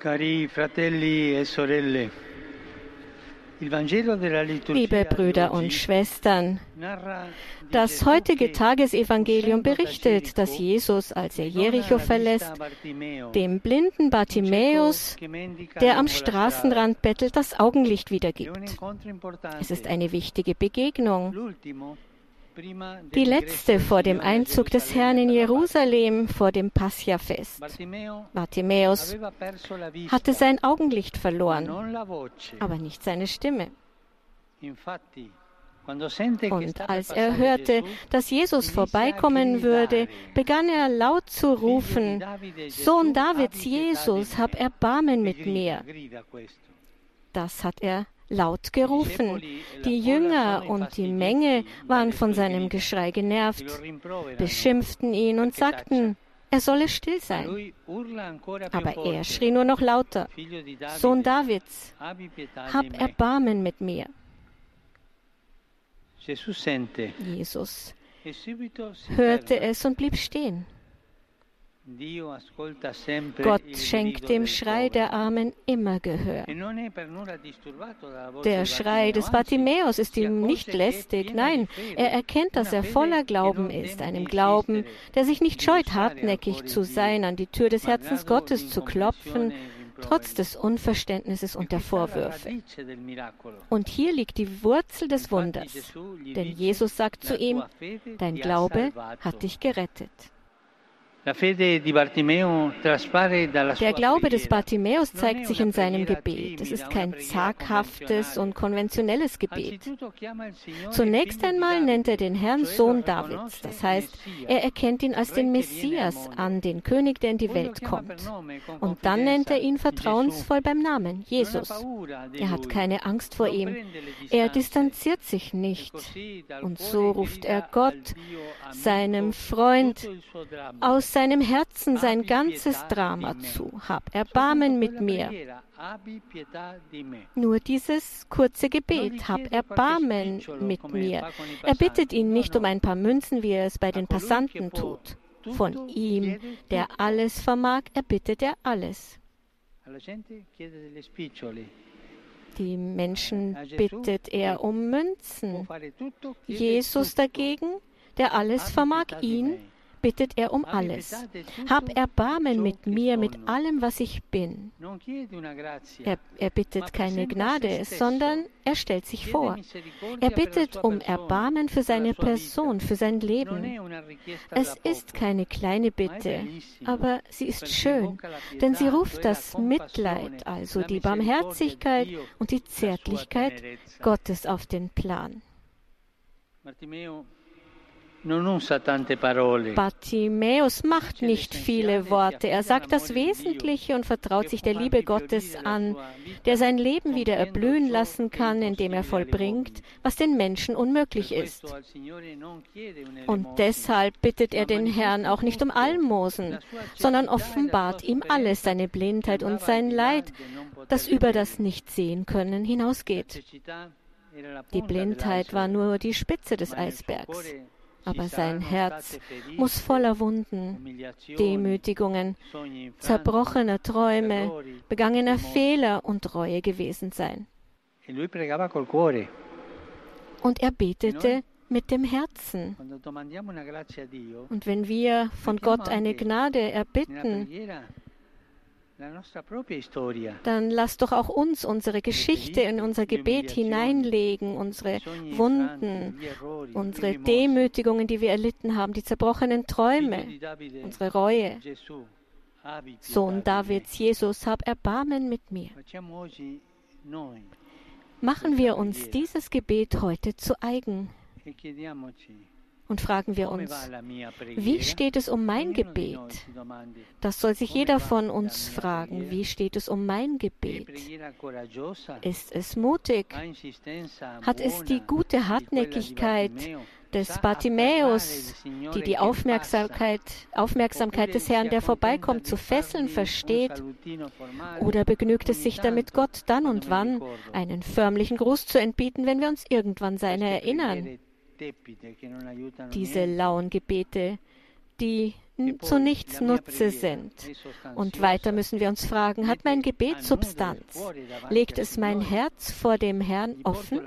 Cari fratelli e sorelle, Liebe Brüder und Schwestern, das heutige Tagesevangelium berichtet, dass Jesus, als er Jericho verlässt, dem blinden Bartimäus, der am Straßenrand bettelt, das Augenlicht wiedergibt. Es ist eine wichtige Begegnung. Die letzte vor dem Einzug des Herrn in Jerusalem, vor dem Pascha-Fest. Bartimäus hatte sein Augenlicht verloren, aber nicht seine Stimme. Und als er hörte, dass Jesus vorbeikommen würde, begann er laut zu rufen, Sohn Davids Jesus, hab Erbarmen mit mir. Das hat er laut gerufen. Die Jünger und die Menge waren von seinem Geschrei genervt, beschimpften ihn und sagten, er solle still sein. Aber er schrie nur noch lauter, Sohn Davids, hab Erbarmen mit mir. Jesus hörte es und blieb stehen. Gott schenkt dem Schrei der Armen immer Gehör. Der Schrei des Bartimäus ist ihm nicht lästig, nein, er erkennt, dass er voller Glauben ist, einem Glauben, der sich nicht scheut, hartnäckig zu sein, an die Tür des Herzens Gottes zu klopfen, trotz des Unverständnisses und der Vorwürfe. Und hier liegt die Wurzel des Wunders, denn Jesus sagt zu ihm, dein Glaube hat dich gerettet. Der Glaube des Bartimäus zeigt sich in seinem Gebet. Es ist kein zaghaftes und konventionelles Gebet. Zunächst einmal nennt er den Herrn Sohn Davids. Das heißt, er erkennt ihn als den Messias an, den König, der in die Welt kommt. Und dann nennt er ihn vertrauensvoll beim Namen, Jesus. Er hat keine Angst vor ihm. Er distanziert sich nicht. Und so ruft er Gott, seinem Freund, aus seinem Herzen sein ganzes Drama zu. Hab Erbarmen mit mir. Nur dieses kurze Gebet, hab Erbarmen mit mir. Er bittet ihn nicht um ein paar Münzen, wie er es bei den Passanten tut. Von ihm, der alles vermag, erbittet er alles. Die Menschen bittet er um Münzen. Jesus dagegen, der alles vermag, ihn bittet er um alles. Hab Erbarmen mit mir, mit allem, was ich bin. Er, er bittet keine Gnade, sondern er stellt sich vor. Er bittet um Erbarmen für seine Person, für sein Leben. Es ist keine kleine Bitte, aber sie ist schön, denn sie ruft das Mitleid, also die Barmherzigkeit und die Zärtlichkeit Gottes auf den Plan. Bartimäus macht nicht viele Worte. Er sagt das Wesentliche und vertraut sich der Liebe Gottes an, der sein Leben wieder erblühen lassen kann, indem er vollbringt, was den Menschen unmöglich ist. Und deshalb bittet er den Herrn auch nicht um Almosen, sondern offenbart ihm alles, seine Blindheit und sein Leid, das über das Nicht-Sehen-Können hinausgeht. Die Blindheit war nur die Spitze des Eisbergs aber sein Herz muss voller Wunden, Demütigungen, zerbrochener Träume, begangener Fehler und Reue gewesen sein. Und er betete mit dem Herzen. Und wenn wir von Gott eine Gnade erbitten, dann lass doch auch uns unsere Geschichte in unser Gebet hineinlegen, unsere Wunden, unsere Demütigungen, die wir erlitten haben, die zerbrochenen Träume, unsere Reue. Sohn Davids, Jesus, hab Erbarmen mit mir. Machen wir uns dieses Gebet heute zu eigen und fragen wir uns, wie steht es um mein Gebet? Das soll sich jeder von uns fragen. Wie steht es um mein Gebet? Ist es mutig? Hat es die gute Hartnäckigkeit des Bartimäus, die die Aufmerksamkeit, Aufmerksamkeit des Herrn, der vorbeikommt, zu fesseln versteht? Oder begnügt es sich damit, Gott dann und wann einen förmlichen Gruß zu entbieten, wenn wir uns irgendwann seine erinnern? Diese lauen Gebete, die zu nichts Nutze sind. Und weiter müssen wir uns fragen, hat mein Gebet Substanz? Legt es mein Herz vor dem Herrn offen?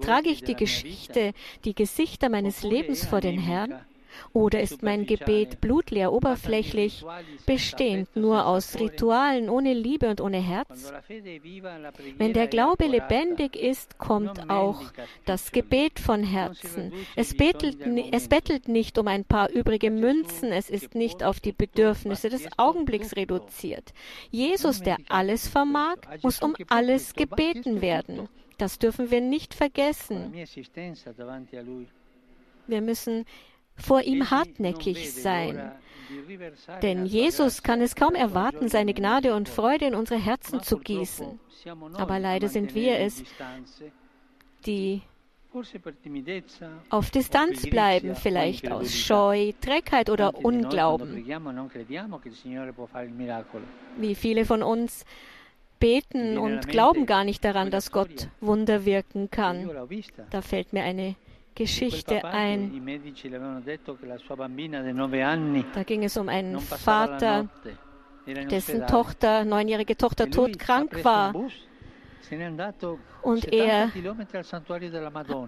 Trage ich die Geschichte, die Gesichter meines Lebens vor den Herrn? Oder ist mein Gebet blutleer, oberflächlich, bestehend nur aus Ritualen, ohne Liebe und ohne Herz? Wenn der Glaube lebendig ist, kommt auch das Gebet von Herzen. Es bettelt, es bettelt nicht um ein paar übrige Münzen, es ist nicht auf die Bedürfnisse des Augenblicks reduziert. Jesus, der alles vermag, muss um alles gebeten werden. Das dürfen wir nicht vergessen. Wir müssen vor ihm hartnäckig sein. Denn Jesus kann es kaum erwarten, seine Gnade und Freude in unsere Herzen zu gießen. Aber leider sind wir es, die auf Distanz bleiben, vielleicht aus Scheu, Trägheit oder Unglauben. Wie viele von uns beten und glauben gar nicht daran, dass Gott Wunder wirken kann. Da fällt mir eine Geschichte ein. Da ging es um einen Vater, dessen Tochter, neunjährige Tochter, todkrank war. Und er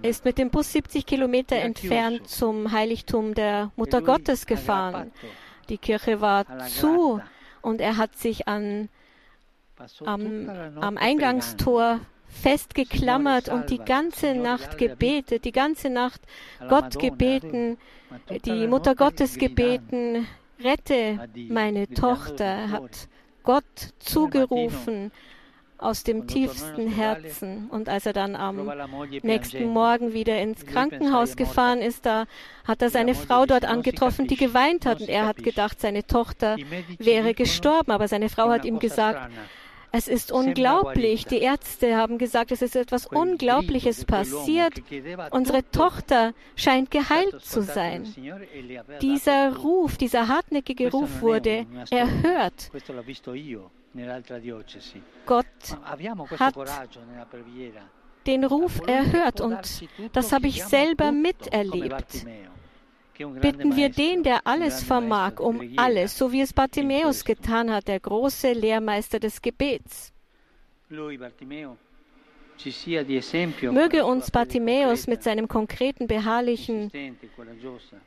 ist mit dem Bus 70 Kilometer entfernt zum Heiligtum der Mutter e Gottes gefahren. Die Kirche war zu und er hat sich an, am, am Eingangstor festgeklammert und die ganze Nacht gebetet, die ganze Nacht Gott gebeten, die Mutter Gottes gebeten, rette meine Tochter, hat Gott zugerufen aus dem tiefsten Herzen. Und als er dann am nächsten Morgen wieder ins Krankenhaus gefahren ist, da hat er seine Frau dort angetroffen, die geweint hat. Und er hat gedacht, seine Tochter wäre gestorben. Aber seine Frau hat ihm gesagt, es ist unglaublich. Die Ärzte haben gesagt, es ist etwas Unglaubliches passiert. Unsere Tochter scheint geheilt zu sein. Dieser Ruf, dieser hartnäckige Ruf wurde erhört. Gott hat den Ruf erhört und das habe ich selber miterlebt bitten wir den, der alles vermag, um alles, so wie es Bartimäus getan hat, der große Lehrmeister des Gebets. Möge uns Bartimäus mit seinem konkreten, beharrlichen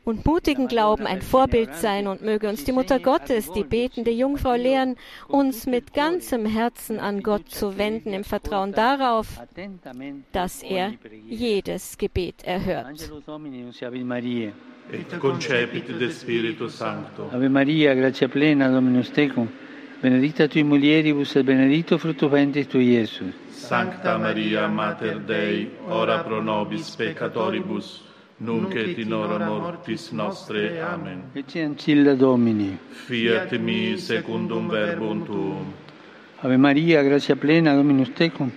und mutigen Glauben ein Vorbild sein und möge uns die Mutter Gottes, die betende Jungfrau lehren, uns mit ganzem Herzen an Gott zu wenden, im Vertrauen darauf, dass er jedes Gebet erhört et concepit de Spiritu Sancto. Ave Maria, gratia plena, Dominus tecum, benedicta tui mulieribus et benedictus fructus ventris tui, Iesus. Sancta Maria, Mater Dei, ora pro nobis peccatoribus, nunc et in hora mortis nostre. Amen. Ecce ancilla Domini. Fiat mi secundum verbum tuum. Ave Maria, gratia plena, Dominus tecum,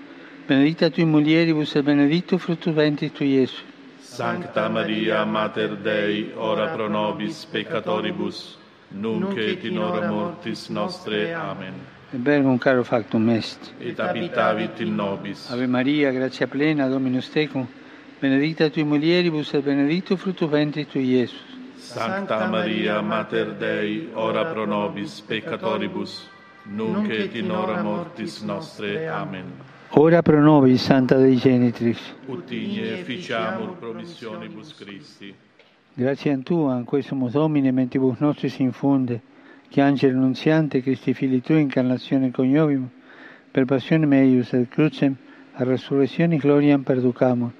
benedicta tui mulieribus et benedictus fructus ventris tui, Iesus. Sancta Maria, Mater Dei, ora pro nobis peccatoribus, nunc et in hora mortis nostre. Amen. Verbum caro factum est. Et habitavit in nobis. Ave Maria, gratia plena, Dominus tecum, benedicta tui mulieribus et benedictus fructus ventris tui, Iesus. Sancta Maria, Mater Dei, ora pro nobis peccatoribus, nunc et in hora mortis nostre. Amen. Ora pro nobis, Santa Dei Genitrix. Ut igne ficiamur promissionibus Christi. Grazie a Tua, in questo Domine, mentibus nostris infunde, che angelo annunziante, Christi fili Tui, incarnazione coniovim, per passione meius et crucem, a resurrezione gloriam perducamur,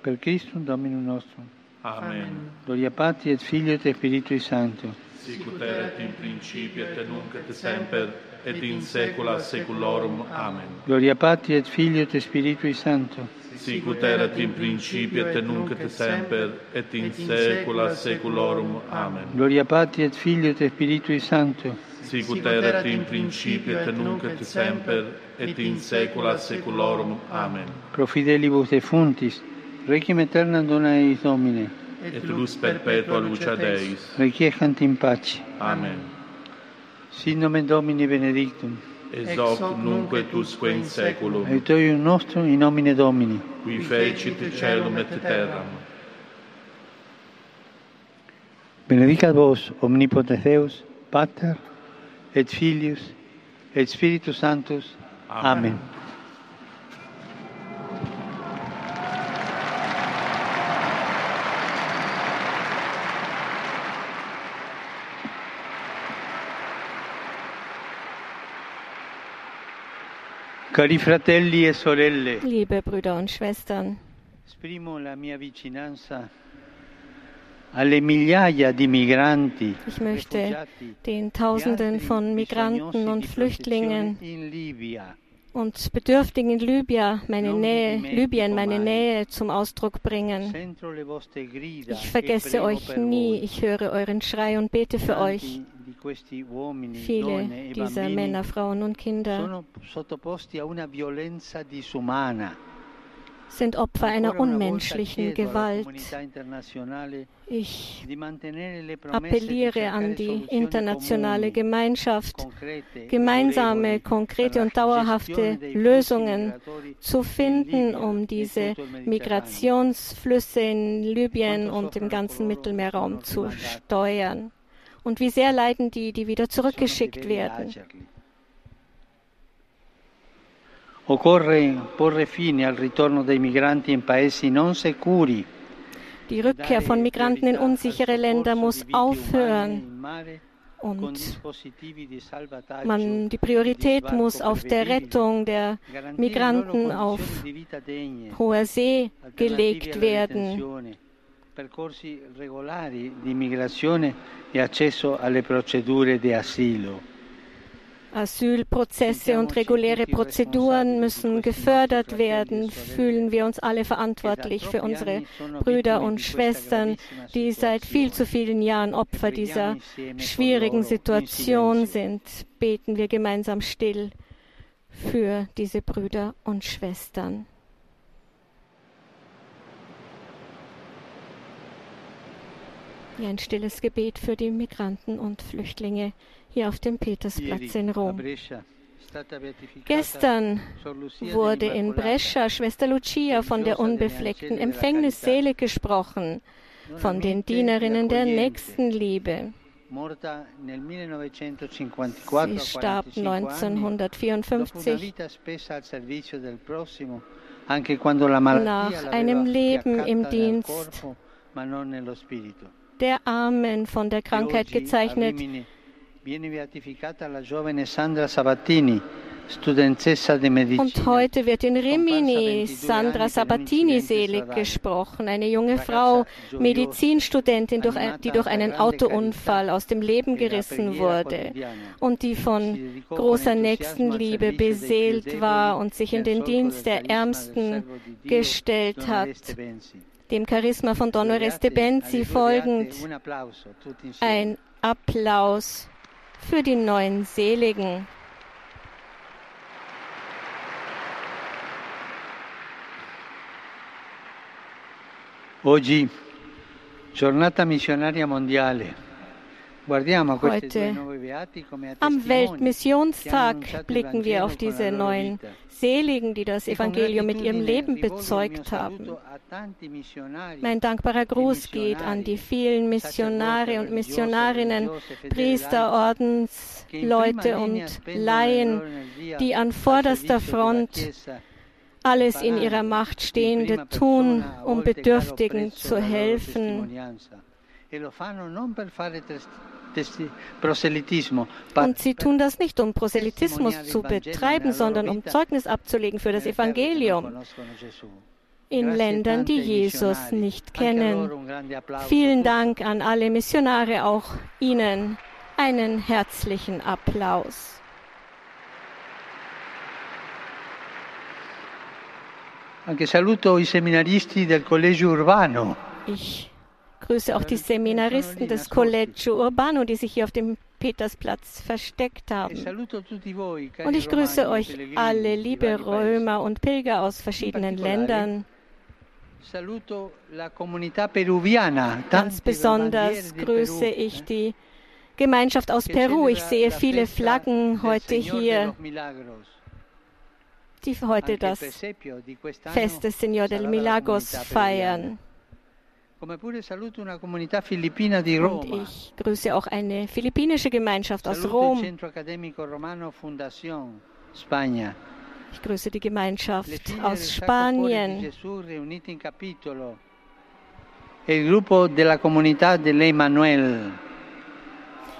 per Christum Dominum nostrum. Amen. Gloria Patri et Filio et Spiritui Sancto. Sicut erat in principio et nunc et semper et in saecula saeculorum. Amen. Gloria Patri et Filio et Spiritui Sancto. Sicut erat in principio et nunc et semper et in saecula saeculorum. Amen. Gloria Patri et Filio et Spiritui Sancto. Sicut erat in principio et nunc et semper et in saecula saeculorum. Amen. Pro fidelibus defuntis, requiem aeternam dona eis Domine. et lux perpetua lucia Deis. Requiescant in pace. Amen. Sin nomen Domini benedictum. Ex hoc nunc et usque in saeculum. Aiutorium nostrum in nomine Domini. Qui fecit celum et terram. Benedicat vos, omnipotens Deus, Pater, et Filius, et Spiritus Sanctus. Amen. Amen. Cari fratelli e sorelle, Liebe Brüder und Schwestern, esprimo la mia vicinanza alle migliaia di migranti, ich möchte den Tausenden von Migranten und Flüchtlingen und Bedürftigen in Libyen meine Nähe, Libyen meine Nähe zum Ausdruck bringen. Ich vergesse euch nie, ich höre euren Schrei und bete für euch. Viele dieser Männer, Frauen und Kinder sind Opfer einer unmenschlichen Gewalt. Ich appelliere an die internationale Gemeinschaft, gemeinsame, konkrete und dauerhafte Lösungen zu finden, um diese Migrationsflüsse in Libyen und im ganzen Mittelmeerraum zu steuern. Und wie sehr leiden die, die wieder zurückgeschickt werden. Occorre porre fine al ritorno dei migranti in paesi non sicuri. Die Rückkehr von Migranten in unsichere Länder muss aufhören. Und man, die Priorität muss auf der Rettung der Migranten auf hoher See gelegt werden percorsi regolari di immigrazione e accesso alle procedure di asilo. Asylprozesse und reguläre Prozeduren müssen gefördert werden. Fühlen wir uns alle verantwortlich für unsere Brüder und Schwestern, die seit viel zu vielen Jahren Opfer dieser schwierigen Situation sind. Beten wir gemeinsam still für diese Brüder und Schwestern. Ja, ein stilles Gebet für die Migranten und Flüchtlinge hier auf dem Petersplatz in Rom. Gestern wurde in Brescia Schwester Lucia von der unbefleckten Empfängnisseele gesprochen, von den Dienerinnen der Nächstenliebe. Sie starb 1954 nach einem Leben im Dienst der Armen von der Krankheit gezeichnet. Und heute wird in Rimini Sandra Sabatini selig gesprochen, eine junge Frau, Medizinstudentin, die durch einen Autounfall aus dem Leben gerissen wurde und die von großer Nächstenliebe beseelt war und sich in den Dienst der Ärmsten gestellt hat. Dem Charisma von Don Oreste Benzi folgend ein Applaus für die neuen Seligen. Oggi, giornata missionaria mondiale. Heute, am Weltmissionstag, blicken wir auf diese neuen Seligen, die das Evangelium mit ihrem Leben bezeugt haben. Mein dankbarer Gruß geht an die vielen Missionare und Missionarinnen, Priester, Ordensleute und Laien, die an vorderster Front alles in ihrer Macht Stehende tun, um Bedürftigen zu helfen. Und sie tun das nicht, um Proselytismus zu betreiben, sondern um Zeugnis abzulegen für das Evangelium. in Ländern, die Jesus nicht kennen. Vielen Dank an alle Missionare, auch Ihnen einen herzlichen Applaus. Ich grüße auch die Seminaristen des Collegio Urbano, die sich hier auf dem Petersplatz versteckt haben. Und ich grüße euch alle, liebe Römer und Pilger aus verschiedenen Ländern. Ganz besonders grüße ich die Gemeinschaft aus Peru. Ich sehe viele Flaggen heute hier, die heute das Fest des Señor del Milagros feiern. Und ich grüße auch eine philippinische Gemeinschaft aus Rom. Ich grüße die Gemeinschaft aus Spanien.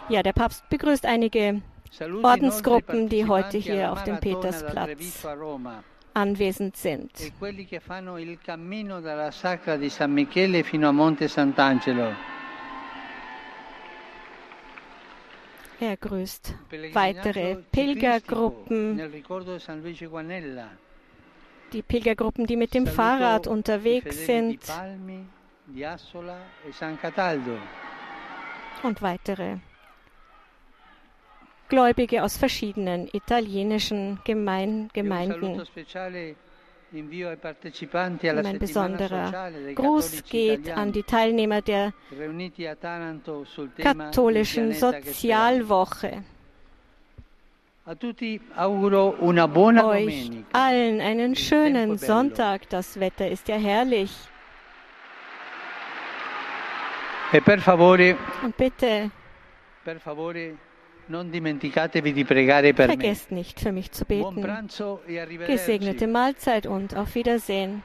Ja, der Papst begrüßt einige Ordensgruppen, die heute hier auf dem Petersplatz anwesend sind. Er grüßt weitere Pilgergruppen, die Pilgergruppen, die mit dem Fahrrad unterwegs sind. und weitere Gläubige aus verschiedenen italienischen Gemein Gemeinden. Ein besonderer Gruß geht an die Teilnehmer der katholischen Sozialwoche. Euch allen einen schönen Sonntag. Das Wetter ist ja herrlich. E Und bitte, vergesst nicht für mich zu beten. Gesegnete Mahlzeit und auf Wiedersehen.